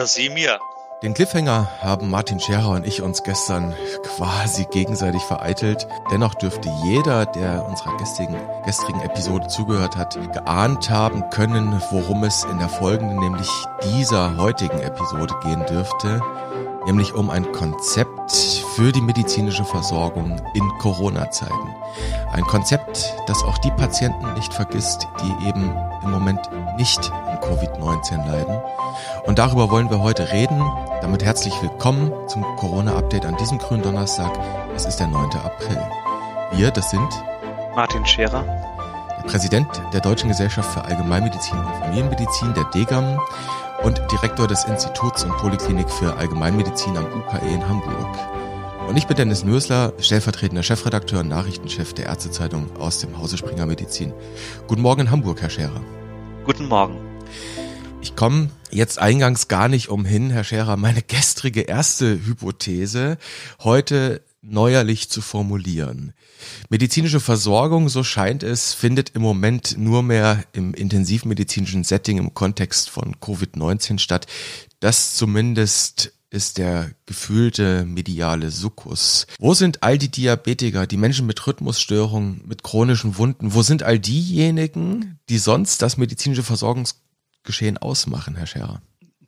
Oder Sie mir. Den Cliffhanger haben Martin Scherer und ich uns gestern quasi gegenseitig vereitelt. Dennoch dürfte jeder, der unserer gestrigen, gestrigen Episode zugehört hat, geahnt haben können, worum es in der folgenden, nämlich dieser heutigen Episode gehen dürfte nämlich um ein Konzept für die medizinische Versorgung in Corona-Zeiten. Ein Konzept, das auch die Patienten nicht vergisst, die eben im Moment nicht Covid-19 leiden. Und darüber wollen wir heute reden. Damit herzlich willkommen zum Corona-Update an diesem grünen Donnerstag. Es ist der 9. April. Wir, das sind Martin Scherer, der Präsident der Deutschen Gesellschaft für Allgemeinmedizin und Familienmedizin, der DGAM und Direktor des Instituts und Poliklinik für Allgemeinmedizin am UKE in Hamburg. Und ich bin Dennis Nösler, stellvertretender Chefredakteur und Nachrichtenchef der Ärztezeitung aus dem Hause Springer Medizin. Guten Morgen in Hamburg, Herr Scherer. Guten Morgen. Ich komme jetzt eingangs gar nicht umhin, Herr Scherer, meine gestrige erste Hypothese heute neuerlich zu formulieren. Medizinische Versorgung, so scheint es, findet im Moment nur mehr im intensivmedizinischen Setting im Kontext von Covid-19 statt. Das zumindest ist der gefühlte mediale Sukkus. Wo sind all die Diabetiker, die Menschen mit Rhythmusstörungen, mit chronischen Wunden? Wo sind all diejenigen, die sonst das medizinische Versorgungsgeschehen ausmachen, Herr Scherer?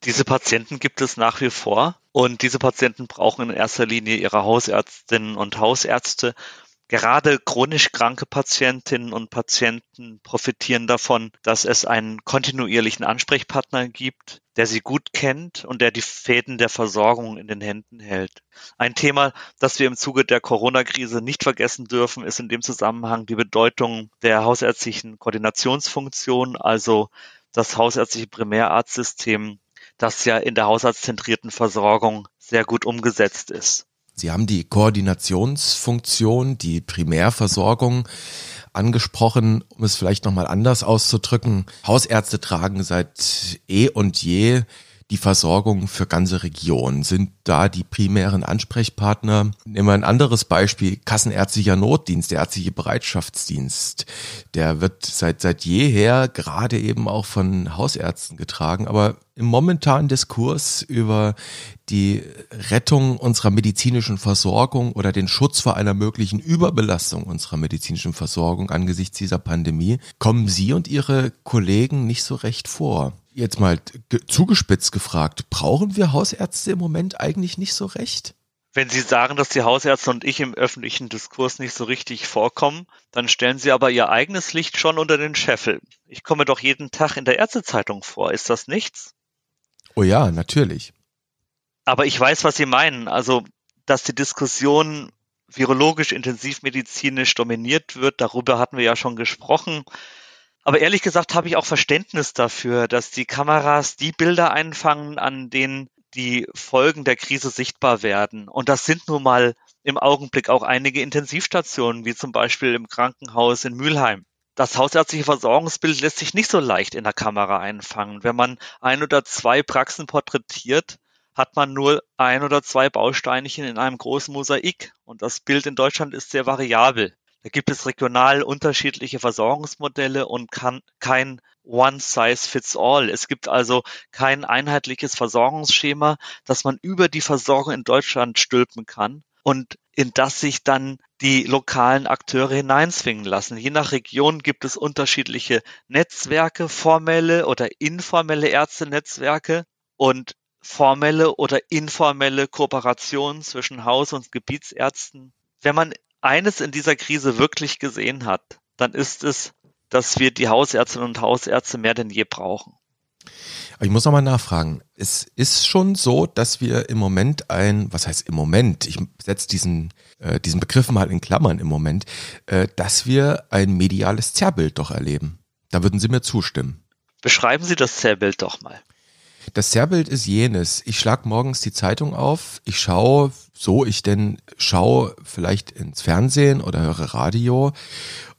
Diese Patienten gibt es nach wie vor und diese Patienten brauchen in erster Linie ihre Hausärztinnen und Hausärzte Gerade chronisch kranke Patientinnen und Patienten profitieren davon, dass es einen kontinuierlichen Ansprechpartner gibt, der sie gut kennt und der die Fäden der Versorgung in den Händen hält. Ein Thema, das wir im Zuge der Corona-Krise nicht vergessen dürfen, ist in dem Zusammenhang die Bedeutung der hausärztlichen Koordinationsfunktion, also das hausärztliche Primärarztsystem, das ja in der hausarztzentrierten Versorgung sehr gut umgesetzt ist. Sie haben die Koordinationsfunktion, die Primärversorgung angesprochen, um es vielleicht nochmal anders auszudrücken. Hausärzte tragen seit eh und je die Versorgung für ganze Regionen? Sind da die primären Ansprechpartner? Nehmen wir ein anderes Beispiel, Kassenärztlicher Notdienst, der ärztliche Bereitschaftsdienst. Der wird seit, seit jeher gerade eben auch von Hausärzten getragen, aber im momentanen Diskurs über die Rettung unserer medizinischen Versorgung oder den Schutz vor einer möglichen Überbelastung unserer medizinischen Versorgung angesichts dieser Pandemie kommen Sie und Ihre Kollegen nicht so recht vor jetzt mal zugespitzt gefragt, brauchen wir Hausärzte im Moment eigentlich nicht so recht? Wenn Sie sagen, dass die Hausärzte und ich im öffentlichen Diskurs nicht so richtig vorkommen, dann stellen Sie aber Ihr eigenes Licht schon unter den Scheffel. Ich komme doch jeden Tag in der Ärztezeitung vor. Ist das nichts? Oh ja, natürlich. Aber ich weiß, was Sie meinen. Also, dass die Diskussion virologisch intensivmedizinisch dominiert wird, darüber hatten wir ja schon gesprochen. Aber ehrlich gesagt habe ich auch Verständnis dafür, dass die Kameras die Bilder einfangen, an denen die Folgen der Krise sichtbar werden. Und das sind nun mal im Augenblick auch einige Intensivstationen, wie zum Beispiel im Krankenhaus in Mülheim. Das hausärztliche Versorgungsbild lässt sich nicht so leicht in der Kamera einfangen. Wenn man ein oder zwei Praxen porträtiert, hat man nur ein oder zwei Bausteinchen in einem großen Mosaik. Und das Bild in Deutschland ist sehr variabel. Da gibt es regional unterschiedliche Versorgungsmodelle und kann kein One Size Fits All. Es gibt also kein einheitliches Versorgungsschema, das man über die Versorgung in Deutschland stülpen kann und in das sich dann die lokalen Akteure hineinzwingen lassen. Je nach Region gibt es unterschiedliche Netzwerke, formelle oder informelle Ärztenetzwerke und formelle oder informelle Kooperationen zwischen Haus- und Gebietsärzten. Wenn man eines in dieser Krise wirklich gesehen hat, dann ist es, dass wir die Hausärztinnen und Hausärzte mehr denn je brauchen. ich muss nochmal nachfragen. Es ist schon so, dass wir im Moment ein, was heißt im Moment? Ich setze diesen, äh, diesen Begriff mal in Klammern im Moment, äh, dass wir ein mediales Zerrbild doch erleben. Da würden Sie mir zustimmen. Beschreiben Sie das Zerrbild doch mal. Das Zerrbild ist jenes. Ich schlag morgens die Zeitung auf, ich schaue, so ich denn schaue, vielleicht ins Fernsehen oder höre Radio.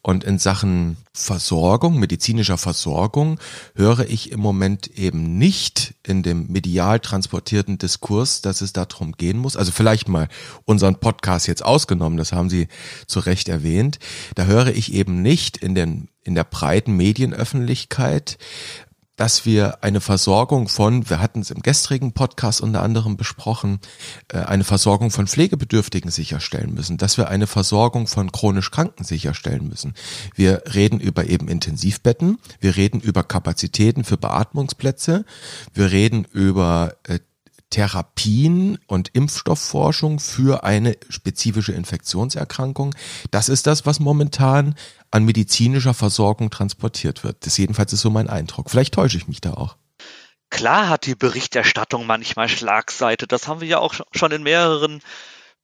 Und in Sachen Versorgung, medizinischer Versorgung, höre ich im Moment eben nicht in dem medial transportierten Diskurs, dass es darum gehen muss. Also vielleicht mal unseren Podcast jetzt ausgenommen, das haben Sie zu Recht erwähnt. Da höre ich eben nicht in den, in der breiten Medienöffentlichkeit dass wir eine Versorgung von, wir hatten es im gestrigen Podcast unter anderem besprochen, äh, eine Versorgung von Pflegebedürftigen sicherstellen müssen, dass wir eine Versorgung von chronisch Kranken sicherstellen müssen. Wir reden über eben Intensivbetten, wir reden über Kapazitäten für Beatmungsplätze, wir reden über äh, Therapien und Impfstoffforschung für eine spezifische Infektionserkrankung. Das ist das, was momentan an medizinischer Versorgung transportiert wird. Das jedenfalls ist so mein Eindruck. Vielleicht täusche ich mich da auch. Klar hat die Berichterstattung manchmal Schlagseite. Das haben wir ja auch schon in mehreren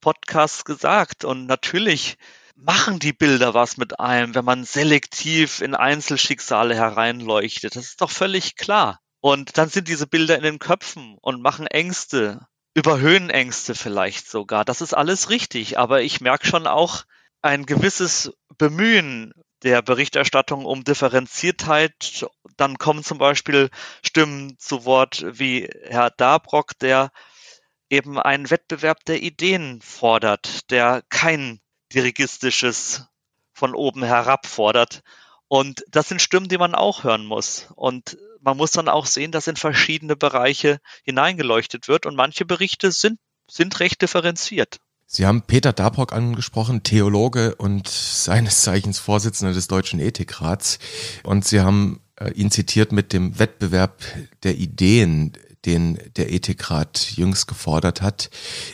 Podcasts gesagt. Und natürlich machen die Bilder was mit einem, wenn man selektiv in Einzelschicksale hereinleuchtet. Das ist doch völlig klar. Und dann sind diese Bilder in den Köpfen und machen Ängste, überhöhen Ängste vielleicht sogar. Das ist alles richtig, aber ich merke schon auch ein gewisses Bemühen der Berichterstattung um Differenziertheit. Dann kommen zum Beispiel Stimmen zu Wort wie Herr Dabrock, der eben einen Wettbewerb der Ideen fordert, der kein dirigistisches von oben herab fordert. Und das sind Stimmen, die man auch hören muss. Und man muss dann auch sehen, dass in verschiedene Bereiche hineingeleuchtet wird und manche Berichte sind, sind recht differenziert. Sie haben Peter Dabrock angesprochen, Theologe und seines Zeichens Vorsitzender des Deutschen Ethikrats. Und Sie haben äh, ihn zitiert mit dem Wettbewerb der Ideen, den der Ethikrat jüngst gefordert hat,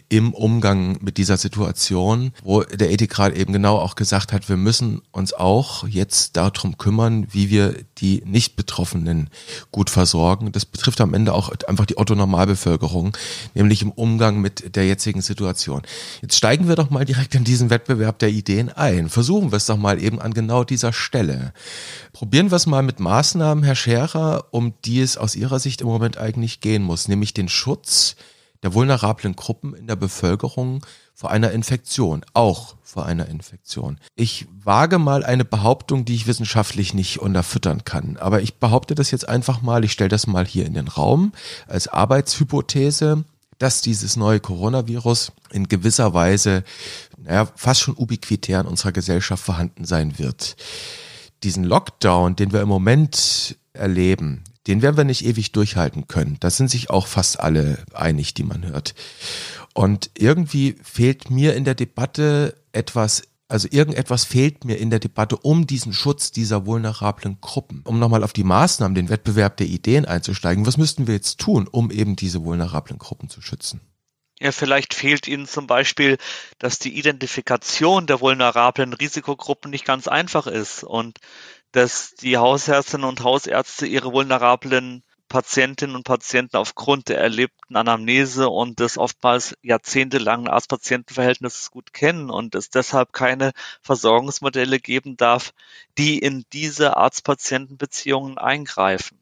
im Umgang mit dieser Situation, wo der Ethikrat eben genau auch gesagt hat, wir müssen uns auch jetzt darum kümmern, wie wir die Nicht-Betroffenen gut versorgen. Das betrifft am Ende auch einfach die Otto-Normalbevölkerung, nämlich im Umgang mit der jetzigen Situation. Jetzt steigen wir doch mal direkt in diesen Wettbewerb der Ideen ein. Versuchen wir es doch mal eben an genau dieser Stelle. Probieren wir es mal mit Maßnahmen, Herr Scherer, um die es aus Ihrer Sicht im Moment eigentlich gehen muss, nämlich den Schutz der vulnerablen Gruppen in der Bevölkerung vor einer Infektion, auch vor einer Infektion. Ich wage mal eine Behauptung, die ich wissenschaftlich nicht unterfüttern kann, aber ich behaupte das jetzt einfach mal, ich stelle das mal hier in den Raum als Arbeitshypothese, dass dieses neue Coronavirus in gewisser Weise naja, fast schon ubiquitär in unserer Gesellschaft vorhanden sein wird diesen Lockdown, den wir im Moment erleben, den werden wir nicht ewig durchhalten können. Da sind sich auch fast alle einig, die man hört. Und irgendwie fehlt mir in der Debatte etwas, also irgendetwas fehlt mir in der Debatte um diesen Schutz dieser vulnerablen Gruppen. Um nochmal auf die Maßnahmen, den Wettbewerb der Ideen einzusteigen, was müssten wir jetzt tun, um eben diese vulnerablen Gruppen zu schützen? Ja, vielleicht fehlt Ihnen zum Beispiel, dass die Identifikation der vulnerablen Risikogruppen nicht ganz einfach ist und dass die Hausärztinnen und Hausärzte ihre vulnerablen Patientinnen und Patienten aufgrund der erlebten Anamnese und des oftmals jahrzehntelangen Arzt-Patienten-Verhältnisses gut kennen und es deshalb keine Versorgungsmodelle geben darf, die in diese Arzt-Patienten-Beziehungen eingreifen.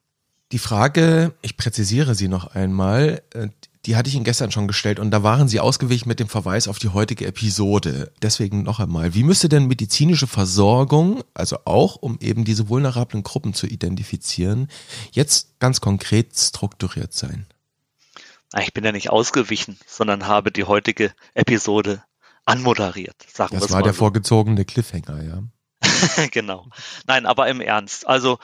Die Frage, ich präzisiere sie noch einmal, äh, die hatte ich Ihnen gestern schon gestellt und da waren Sie ausgewichen mit dem Verweis auf die heutige Episode. Deswegen noch einmal, wie müsste denn medizinische Versorgung, also auch um eben diese vulnerablen Gruppen zu identifizieren, jetzt ganz konkret strukturiert sein? Ich bin ja nicht ausgewichen, sondern habe die heutige Episode anmoderiert. Sagen das war der so. vorgezogene Cliffhanger, ja. genau. Nein, aber im Ernst. Also,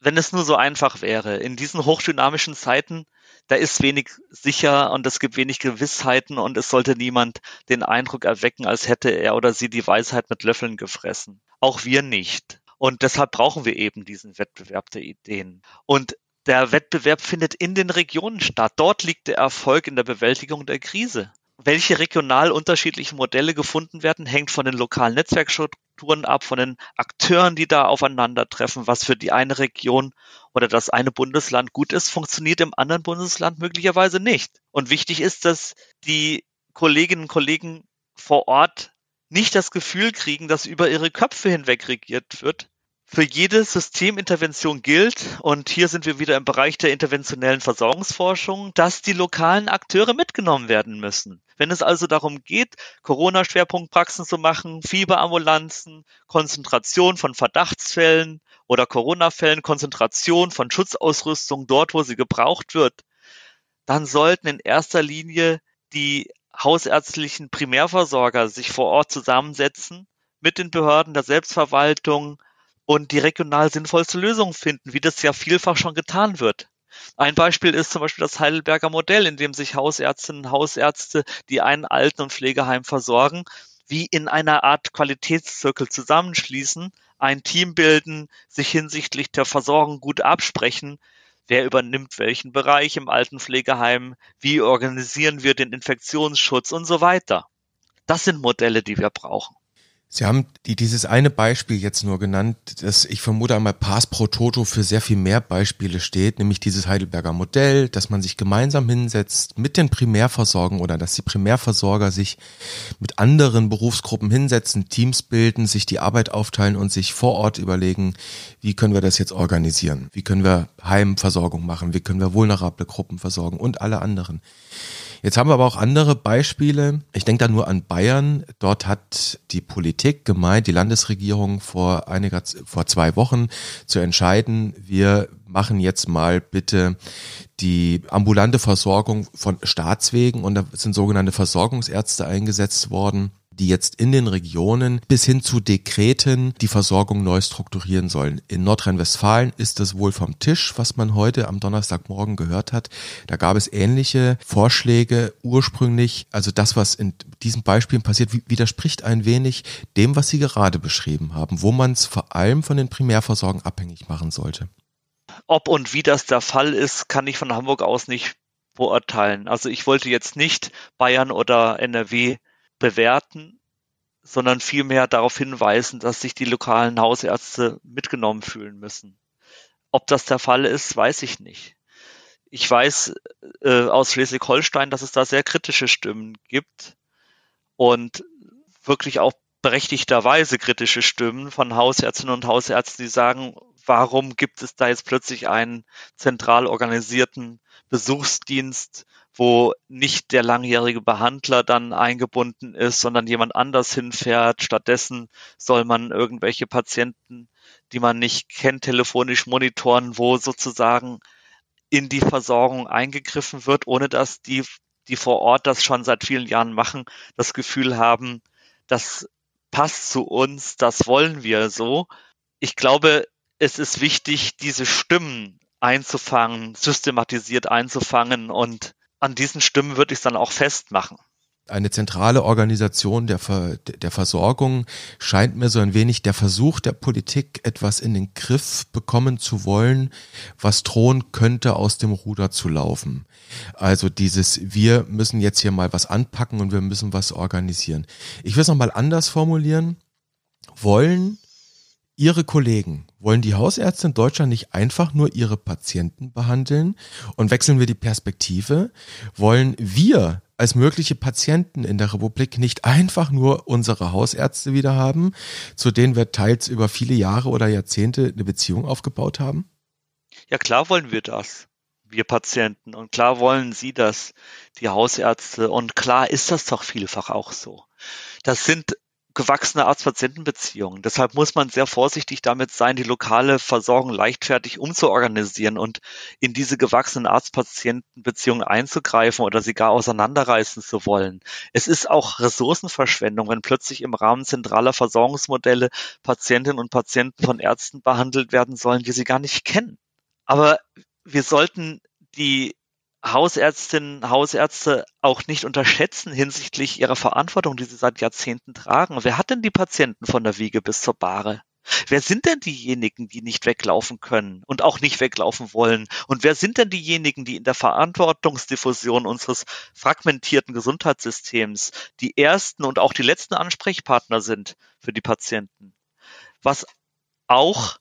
wenn es nur so einfach wäre, in diesen hochdynamischen Zeiten da ist wenig sicher und es gibt wenig Gewissheiten und es sollte niemand den Eindruck erwecken, als hätte er oder sie die Weisheit mit Löffeln gefressen. Auch wir nicht. Und deshalb brauchen wir eben diesen Wettbewerb der Ideen. Und der Wettbewerb findet in den Regionen statt. Dort liegt der Erfolg in der Bewältigung der Krise. Welche regional unterschiedlichen Modelle gefunden werden, hängt von den lokalen Netzwerkstrukturen ab, von den Akteuren, die da aufeinandertreffen. Was für die eine Region oder das eine Bundesland gut ist, funktioniert im anderen Bundesland möglicherweise nicht. Und wichtig ist, dass die Kolleginnen und Kollegen vor Ort nicht das Gefühl kriegen, dass über ihre Köpfe hinweg regiert wird, für jede Systemintervention gilt, und hier sind wir wieder im Bereich der interventionellen Versorgungsforschung, dass die lokalen Akteure mitgenommen werden müssen. Wenn es also darum geht, Corona-Schwerpunktpraxen zu machen, Fieberambulanzen, Konzentration von Verdachtsfällen oder Corona-Fällen, Konzentration von Schutzausrüstung dort, wo sie gebraucht wird, dann sollten in erster Linie die hausärztlichen Primärversorger sich vor Ort zusammensetzen mit den Behörden der Selbstverwaltung, und die regional sinnvollste Lösung finden, wie das ja vielfach schon getan wird. Ein Beispiel ist zum Beispiel das Heidelberger Modell, in dem sich Hausärztinnen und Hausärzte, die ein Alten- und Pflegeheim versorgen, wie in einer Art Qualitätszirkel zusammenschließen, ein Team bilden, sich hinsichtlich der Versorgung gut absprechen, wer übernimmt welchen Bereich im Altenpflegeheim, wie organisieren wir den Infektionsschutz und so weiter. Das sind Modelle, die wir brauchen. Sie haben die, dieses eine Beispiel jetzt nur genannt, das ich vermute einmal Pass pro Toto für sehr viel mehr Beispiele steht, nämlich dieses Heidelberger Modell, dass man sich gemeinsam hinsetzt mit den Primärversorgern oder dass die Primärversorger sich mit anderen Berufsgruppen hinsetzen, Teams bilden, sich die Arbeit aufteilen und sich vor Ort überlegen, wie können wir das jetzt organisieren? Wie können wir Heimversorgung machen? Wie können wir vulnerable Gruppen versorgen und alle anderen? Jetzt haben wir aber auch andere Beispiele. Ich denke da nur an Bayern. Dort hat die Politik gemeint, die Landesregierung vor einiger, vor zwei Wochen zu entscheiden, wir machen jetzt mal bitte die ambulante Versorgung von Staatswegen und da sind sogenannte Versorgungsärzte eingesetzt worden die jetzt in den Regionen bis hin zu Dekreten die Versorgung neu strukturieren sollen. In Nordrhein-Westfalen ist es wohl vom Tisch, was man heute am Donnerstagmorgen gehört hat. Da gab es ähnliche Vorschläge ursprünglich. Also das, was in diesen Beispielen passiert, widerspricht ein wenig dem, was Sie gerade beschrieben haben, wo man es vor allem von den Primärversorgen abhängig machen sollte. Ob und wie das der Fall ist, kann ich von Hamburg aus nicht beurteilen. Also ich wollte jetzt nicht Bayern oder NRW bewerten, sondern vielmehr darauf hinweisen, dass sich die lokalen Hausärzte mitgenommen fühlen müssen. Ob das der Fall ist, weiß ich nicht. Ich weiß äh, aus Schleswig-Holstein, dass es da sehr kritische Stimmen gibt und wirklich auch berechtigterweise kritische Stimmen von Hausärztinnen und Hausärzten, die sagen, warum gibt es da jetzt plötzlich einen zentral organisierten Besuchsdienst wo nicht der langjährige Behandler dann eingebunden ist, sondern jemand anders hinfährt. Stattdessen soll man irgendwelche Patienten, die man nicht kennt, telefonisch monitoren, wo sozusagen in die Versorgung eingegriffen wird, ohne dass die, die vor Ort das schon seit vielen Jahren machen, das Gefühl haben, das passt zu uns, das wollen wir so. Ich glaube, es ist wichtig, diese Stimmen einzufangen, systematisiert einzufangen und an diesen Stimmen würde ich es dann auch festmachen. Eine zentrale Organisation der, Ver der Versorgung scheint mir so ein wenig der Versuch der Politik, etwas in den Griff bekommen zu wollen, was drohen könnte, aus dem Ruder zu laufen. Also dieses, wir müssen jetzt hier mal was anpacken und wir müssen was organisieren. Ich will es nochmal anders formulieren. Wollen Ihre Kollegen, wollen die Hausärzte in Deutschland nicht einfach nur ihre Patienten behandeln? Und wechseln wir die Perspektive? Wollen wir als mögliche Patienten in der Republik nicht einfach nur unsere Hausärzte wieder haben, zu denen wir teils über viele Jahre oder Jahrzehnte eine Beziehung aufgebaut haben? Ja, klar wollen wir das, wir Patienten. Und klar wollen Sie das, die Hausärzte. Und klar ist das doch vielfach auch so. Das sind gewachsene Arzt-Patienten-Beziehungen. Deshalb muss man sehr vorsichtig damit sein, die lokale Versorgung leichtfertig umzuorganisieren und in diese gewachsenen Arzt-Patienten-Beziehungen einzugreifen oder sie gar auseinanderreißen zu wollen. Es ist auch Ressourcenverschwendung, wenn plötzlich im Rahmen zentraler Versorgungsmodelle Patientinnen und Patienten von Ärzten behandelt werden sollen, die sie gar nicht kennen. Aber wir sollten die Hausärztinnen, Hausärzte auch nicht unterschätzen hinsichtlich ihrer Verantwortung, die sie seit Jahrzehnten tragen. Wer hat denn die Patienten von der Wiege bis zur Bahre? Wer sind denn diejenigen, die nicht weglaufen können und auch nicht weglaufen wollen? Und wer sind denn diejenigen, die in der Verantwortungsdiffusion unseres fragmentierten Gesundheitssystems die ersten und auch die letzten Ansprechpartner sind für die Patienten? Was auch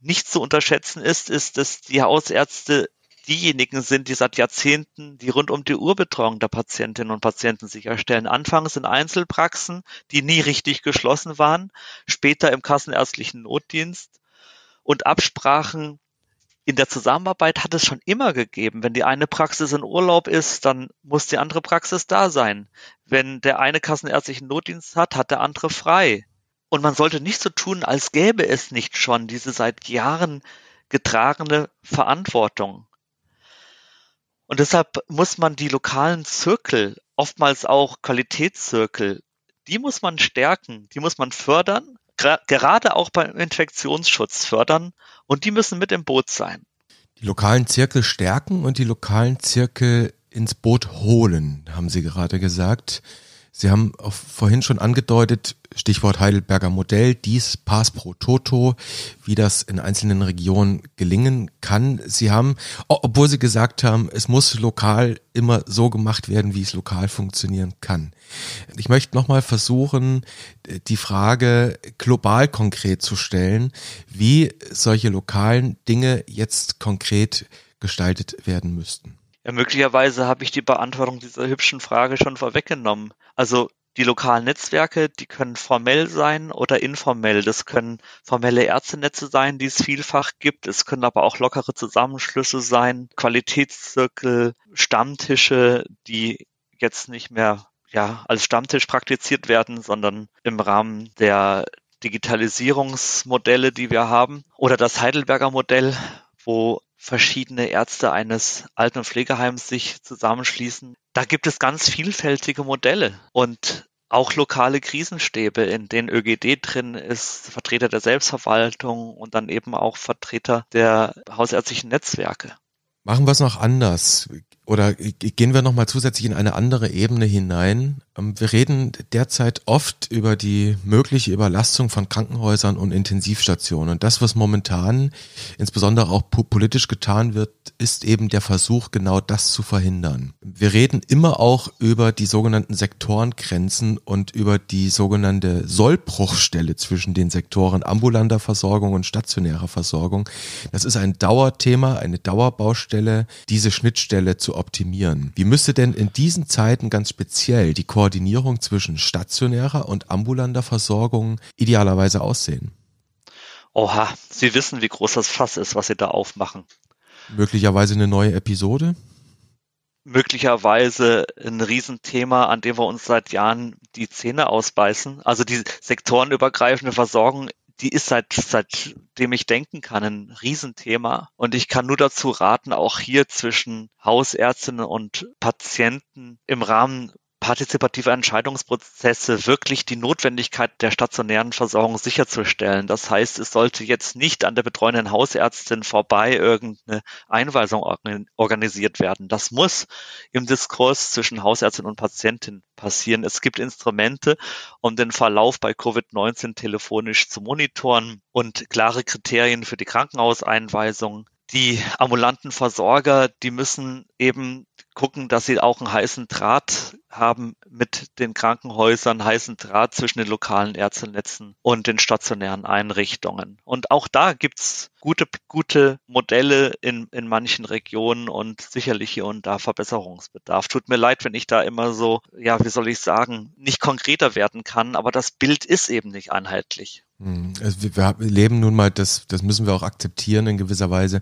nicht zu unterschätzen ist, ist, dass die Hausärzte diejenigen sind, die seit Jahrzehnten die rund um die Uhr Betreuung der Patientinnen und Patienten sicherstellen. Anfangs in Einzelpraxen, die nie richtig geschlossen waren, später im kassenärztlichen Notdienst und Absprachen in der Zusammenarbeit hat es schon immer gegeben. Wenn die eine Praxis in Urlaub ist, dann muss die andere Praxis da sein. Wenn der eine kassenärztlichen Notdienst hat, hat der andere frei. Und man sollte nicht so tun, als gäbe es nicht schon diese seit Jahren getragene Verantwortung. Und deshalb muss man die lokalen Zirkel, oftmals auch Qualitätszirkel, die muss man stärken, die muss man fördern, gerade auch beim Infektionsschutz fördern und die müssen mit im Boot sein. Die lokalen Zirkel stärken und die lokalen Zirkel ins Boot holen, haben Sie gerade gesagt. Sie haben auch vorhin schon angedeutet, Stichwort Heidelberger Modell, dies Pass pro Toto, wie das in einzelnen Regionen gelingen kann. Sie haben, obwohl Sie gesagt haben, es muss lokal immer so gemacht werden, wie es lokal funktionieren kann. Ich möchte nochmal versuchen, die Frage global konkret zu stellen, wie solche lokalen Dinge jetzt konkret gestaltet werden müssten. Ja, möglicherweise habe ich die Beantwortung dieser hübschen Frage schon vorweggenommen. Also die lokalen Netzwerke, die können formell sein oder informell. Das können formelle Ärztenetze sein, die es vielfach gibt. Es können aber auch lockere Zusammenschlüsse sein, Qualitätszirkel, Stammtische, die jetzt nicht mehr ja, als Stammtisch praktiziert werden, sondern im Rahmen der Digitalisierungsmodelle, die wir haben. Oder das Heidelberger Modell, wo verschiedene Ärzte eines Alten- und Pflegeheims sich zusammenschließen. Da gibt es ganz vielfältige Modelle und auch lokale Krisenstäbe, in denen ÖGD drin ist, Vertreter der Selbstverwaltung und dann eben auch Vertreter der hausärztlichen Netzwerke. Machen wir es noch anders oder gehen wir nochmal zusätzlich in eine andere Ebene hinein. Ähm, wir reden derzeit oft über die mögliche Überlastung von Krankenhäusern und Intensivstationen. Und das, was momentan insbesondere auch politisch getan wird, ist eben der Versuch, genau das zu verhindern. Wir reden immer auch über die sogenannten Sektorengrenzen und über die sogenannte Sollbruchstelle zwischen den Sektoren ambulanter Versorgung und stationärer Versorgung. Das ist ein Dauerthema, eine Dauerbaustelle, diese Schnittstelle zu optimieren. Wie müsste denn in diesen Zeiten ganz speziell die Koordinierung zwischen stationärer und ambulanter Versorgung idealerweise aussehen? Oha, Sie wissen, wie groß das Fass ist, was Sie da aufmachen. Möglicherweise eine neue Episode? möglicherweise ein Riesenthema, an dem wir uns seit Jahren die Zähne ausbeißen. Also die sektorenübergreifende Versorgung die ist seit, seitdem ich denken kann, ein Riesenthema. Und ich kann nur dazu raten, auch hier zwischen Hausärztinnen und Patienten im Rahmen partizipative Entscheidungsprozesse wirklich die Notwendigkeit der stationären Versorgung sicherzustellen. Das heißt, es sollte jetzt nicht an der betreuenden Hausärztin vorbei irgendeine Einweisung organisiert werden. Das muss im Diskurs zwischen Hausärztin und Patientin passieren. Es gibt Instrumente, um den Verlauf bei Covid-19 telefonisch zu monitoren und klare Kriterien für die Krankenhauseinweisung die ambulanten Versorger, die müssen eben gucken, dass sie auch einen heißen Draht haben mit den Krankenhäusern, heißen Draht zwischen den lokalen Ärztenetzen und den stationären Einrichtungen. Und auch da gibt's gute, gute Modelle in, in manchen Regionen und sicherlich hier und da Verbesserungsbedarf. Tut mir leid, wenn ich da immer so, ja, wie soll ich sagen, nicht konkreter werden kann, aber das Bild ist eben nicht einheitlich. Hm, also wir, leben nun mal, das, das müssen wir auch akzeptieren in gewisser Weise.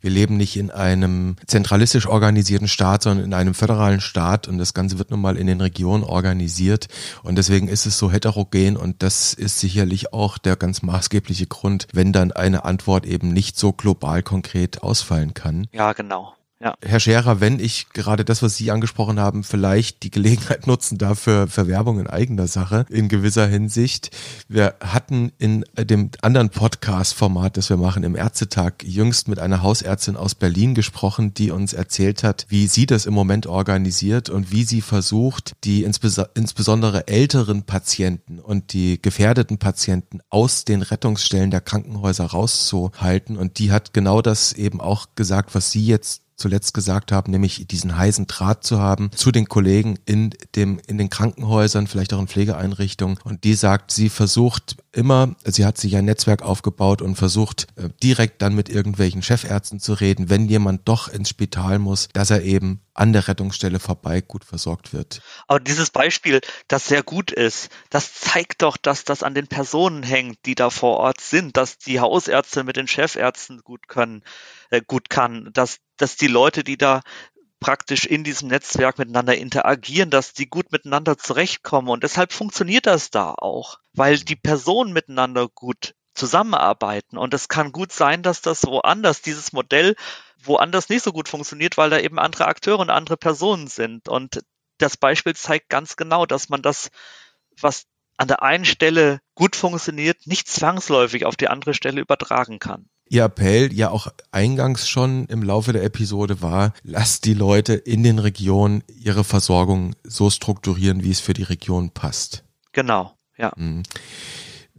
Wir leben nicht in einem zentralistisch organisierten Staat, sondern in einem föderalen Staat und das Ganze wird nun mal in den Regionen organisiert und deswegen ist es so heterogen und das ist sicherlich auch der ganz maßgebliche Grund, wenn dann eine Antwort eben nicht so global konkret ausfallen kann. Ja, genau. Ja. Herr Scherer, wenn ich gerade das, was Sie angesprochen haben, vielleicht die Gelegenheit nutzen dafür für Werbung in eigener Sache in gewisser Hinsicht. Wir hatten in dem anderen Podcast-Format, das wir machen im Ärztetag, jüngst mit einer Hausärztin aus Berlin gesprochen, die uns erzählt hat, wie sie das im Moment organisiert und wie sie versucht, die insbesondere älteren Patienten und die gefährdeten Patienten aus den Rettungsstellen der Krankenhäuser rauszuhalten. Und die hat genau das eben auch gesagt, was Sie jetzt zuletzt gesagt haben, nämlich diesen heißen Draht zu haben zu den Kollegen in dem, in den Krankenhäusern, vielleicht auch in Pflegeeinrichtungen. Und die sagt, sie versucht immer, sie hat sich ein Netzwerk aufgebaut und versucht äh, direkt dann mit irgendwelchen Chefärzten zu reden, wenn jemand doch ins Spital muss, dass er eben an der Rettungsstelle vorbei gut versorgt wird. Aber dieses Beispiel, das sehr gut ist, das zeigt doch, dass das an den Personen hängt, die da vor Ort sind, dass die Hausärzte mit den Chefärzten gut können, äh, gut kann, dass, dass die Leute, die da praktisch in diesem Netzwerk miteinander interagieren, dass die gut miteinander zurechtkommen. Und deshalb funktioniert das da auch, weil die Personen miteinander gut zusammenarbeiten. Und es kann gut sein, dass das woanders, dieses Modell woanders nicht so gut funktioniert, weil da eben andere Akteure und andere Personen sind. Und das Beispiel zeigt ganz genau, dass man das, was an der einen Stelle gut funktioniert, nicht zwangsläufig auf die andere Stelle übertragen kann. Ihr Appell ja auch eingangs schon im Laufe der Episode war, lasst die Leute in den Regionen ihre Versorgung so strukturieren, wie es für die Region passt. Genau, ja. Mhm.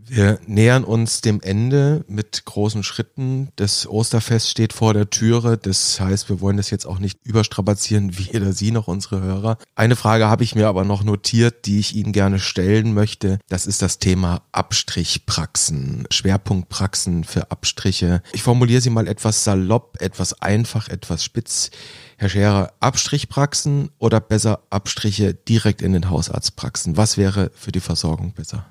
Wir nähern uns dem Ende mit großen Schritten. Das Osterfest steht vor der Türe. Das heißt, wir wollen das jetzt auch nicht überstrapazieren, weder Sie noch unsere Hörer. Eine Frage habe ich mir aber noch notiert, die ich Ihnen gerne stellen möchte. Das ist das Thema Abstrichpraxen, Schwerpunktpraxen für Abstriche. Ich formuliere sie mal etwas salopp, etwas einfach, etwas spitz. Herr Scherer, Abstrichpraxen oder besser Abstriche direkt in den Hausarztpraxen? Was wäre für die Versorgung besser?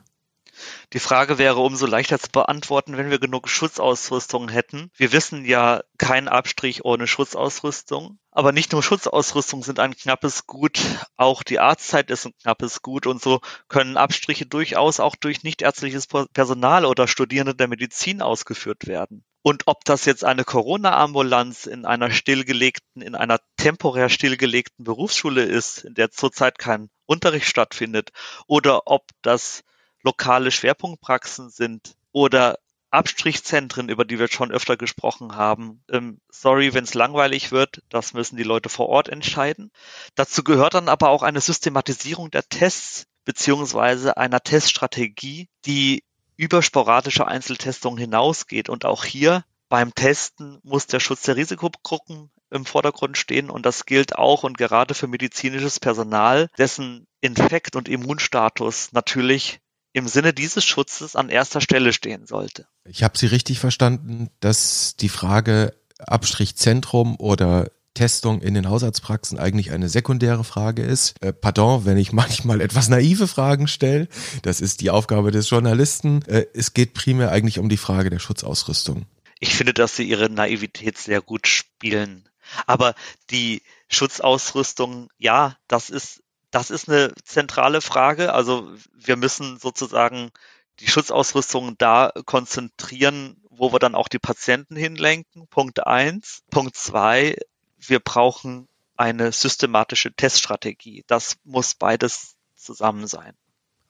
Die Frage wäre umso leichter zu beantworten, wenn wir genug Schutzausrüstung hätten. Wir wissen ja, kein Abstrich ohne Schutzausrüstung. Aber nicht nur Schutzausrüstung sind ein knappes Gut, auch die Arztzeit ist ein knappes Gut und so können Abstriche durchaus auch durch nichtärztliches Personal oder Studierende der Medizin ausgeführt werden. Und ob das jetzt eine Corona-Ambulanz in einer stillgelegten, in einer temporär stillgelegten Berufsschule ist, in der zurzeit kein Unterricht stattfindet, oder ob das lokale Schwerpunktpraxen sind oder Abstrichzentren, über die wir schon öfter gesprochen haben. Ähm, sorry, wenn es langweilig wird, das müssen die Leute vor Ort entscheiden. Dazu gehört dann aber auch eine Systematisierung der Tests beziehungsweise einer Teststrategie, die über sporadische Einzeltestungen hinausgeht. Und auch hier beim Testen muss der Schutz der Risikogruppen im Vordergrund stehen und das gilt auch und gerade für medizinisches Personal, dessen Infekt- und Immunstatus natürlich im Sinne dieses Schutzes an erster Stelle stehen sollte. Ich habe Sie richtig verstanden, dass die Frage Abstrichzentrum oder Testung in den Hausarztpraxen eigentlich eine sekundäre Frage ist. Äh, pardon, wenn ich manchmal etwas naive Fragen stelle. Das ist die Aufgabe des Journalisten. Äh, es geht primär eigentlich um die Frage der Schutzausrüstung. Ich finde, dass Sie Ihre Naivität sehr gut spielen. Aber die Schutzausrüstung, ja, das ist das ist eine zentrale Frage. Also wir müssen sozusagen die Schutzausrüstung da konzentrieren, wo wir dann auch die Patienten hinlenken. Punkt eins. Punkt zwei, wir brauchen eine systematische Teststrategie. Das muss beides zusammen sein.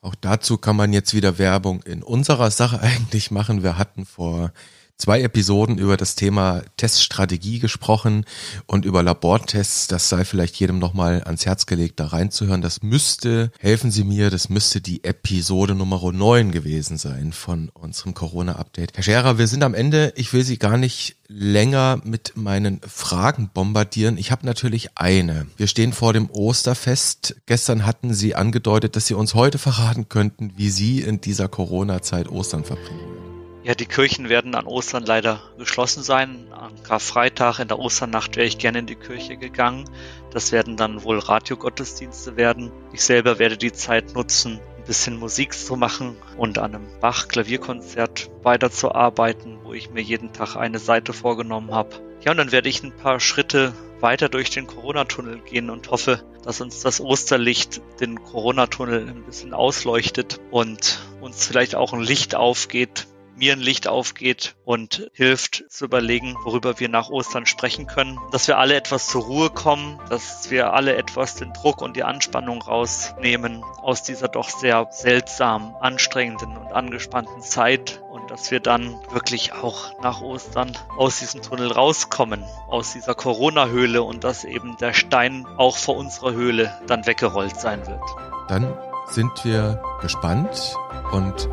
Auch dazu kann man jetzt wieder Werbung in unserer Sache eigentlich machen. Wir hatten vor zwei Episoden über das Thema Teststrategie gesprochen und über Labortests. Das sei vielleicht jedem nochmal ans Herz gelegt, da reinzuhören. Das müsste, helfen Sie mir, das müsste die Episode Nummer 9 gewesen sein von unserem Corona-Update. Herr Scherer, wir sind am Ende. Ich will Sie gar nicht länger mit meinen Fragen bombardieren. Ich habe natürlich eine. Wir stehen vor dem Osterfest. Gestern hatten Sie angedeutet, dass Sie uns heute verraten könnten, wie Sie in dieser Corona-Zeit Ostern verbringen. Ja, die Kirchen werden an Ostern leider geschlossen sein. Am Karfreitag in der Osternacht wäre ich gerne in die Kirche gegangen. Das werden dann wohl Radiogottesdienste werden. Ich selber werde die Zeit nutzen, ein bisschen Musik zu machen und an einem Bach-Klavierkonzert weiterzuarbeiten, wo ich mir jeden Tag eine Seite vorgenommen habe. Ja, und dann werde ich ein paar Schritte weiter durch den Corona-Tunnel gehen und hoffe, dass uns das Osterlicht den Corona-Tunnel ein bisschen ausleuchtet und uns vielleicht auch ein Licht aufgeht, mir ein Licht aufgeht und hilft zu überlegen, worüber wir nach Ostern sprechen können, dass wir alle etwas zur Ruhe kommen, dass wir alle etwas den Druck und die Anspannung rausnehmen aus dieser doch sehr seltsam anstrengenden und angespannten Zeit und dass wir dann wirklich auch nach Ostern aus diesem Tunnel rauskommen, aus dieser Corona-Höhle und dass eben der Stein auch vor unserer Höhle dann weggerollt sein wird. Dann sind wir gespannt und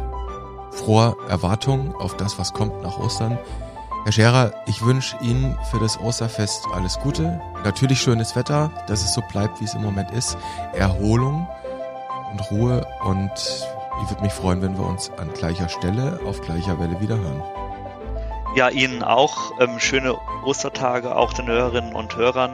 froher Erwartung auf das, was kommt nach Ostern. Herr Scherer, ich wünsche Ihnen für das Osterfest alles Gute. Natürlich schönes Wetter, dass es so bleibt, wie es im Moment ist. Erholung und Ruhe und ich würde mich freuen, wenn wir uns an gleicher Stelle auf gleicher Welle wieder hören. Ja, Ihnen auch ähm, schöne Ostertage, auch den Hörerinnen und Hörern.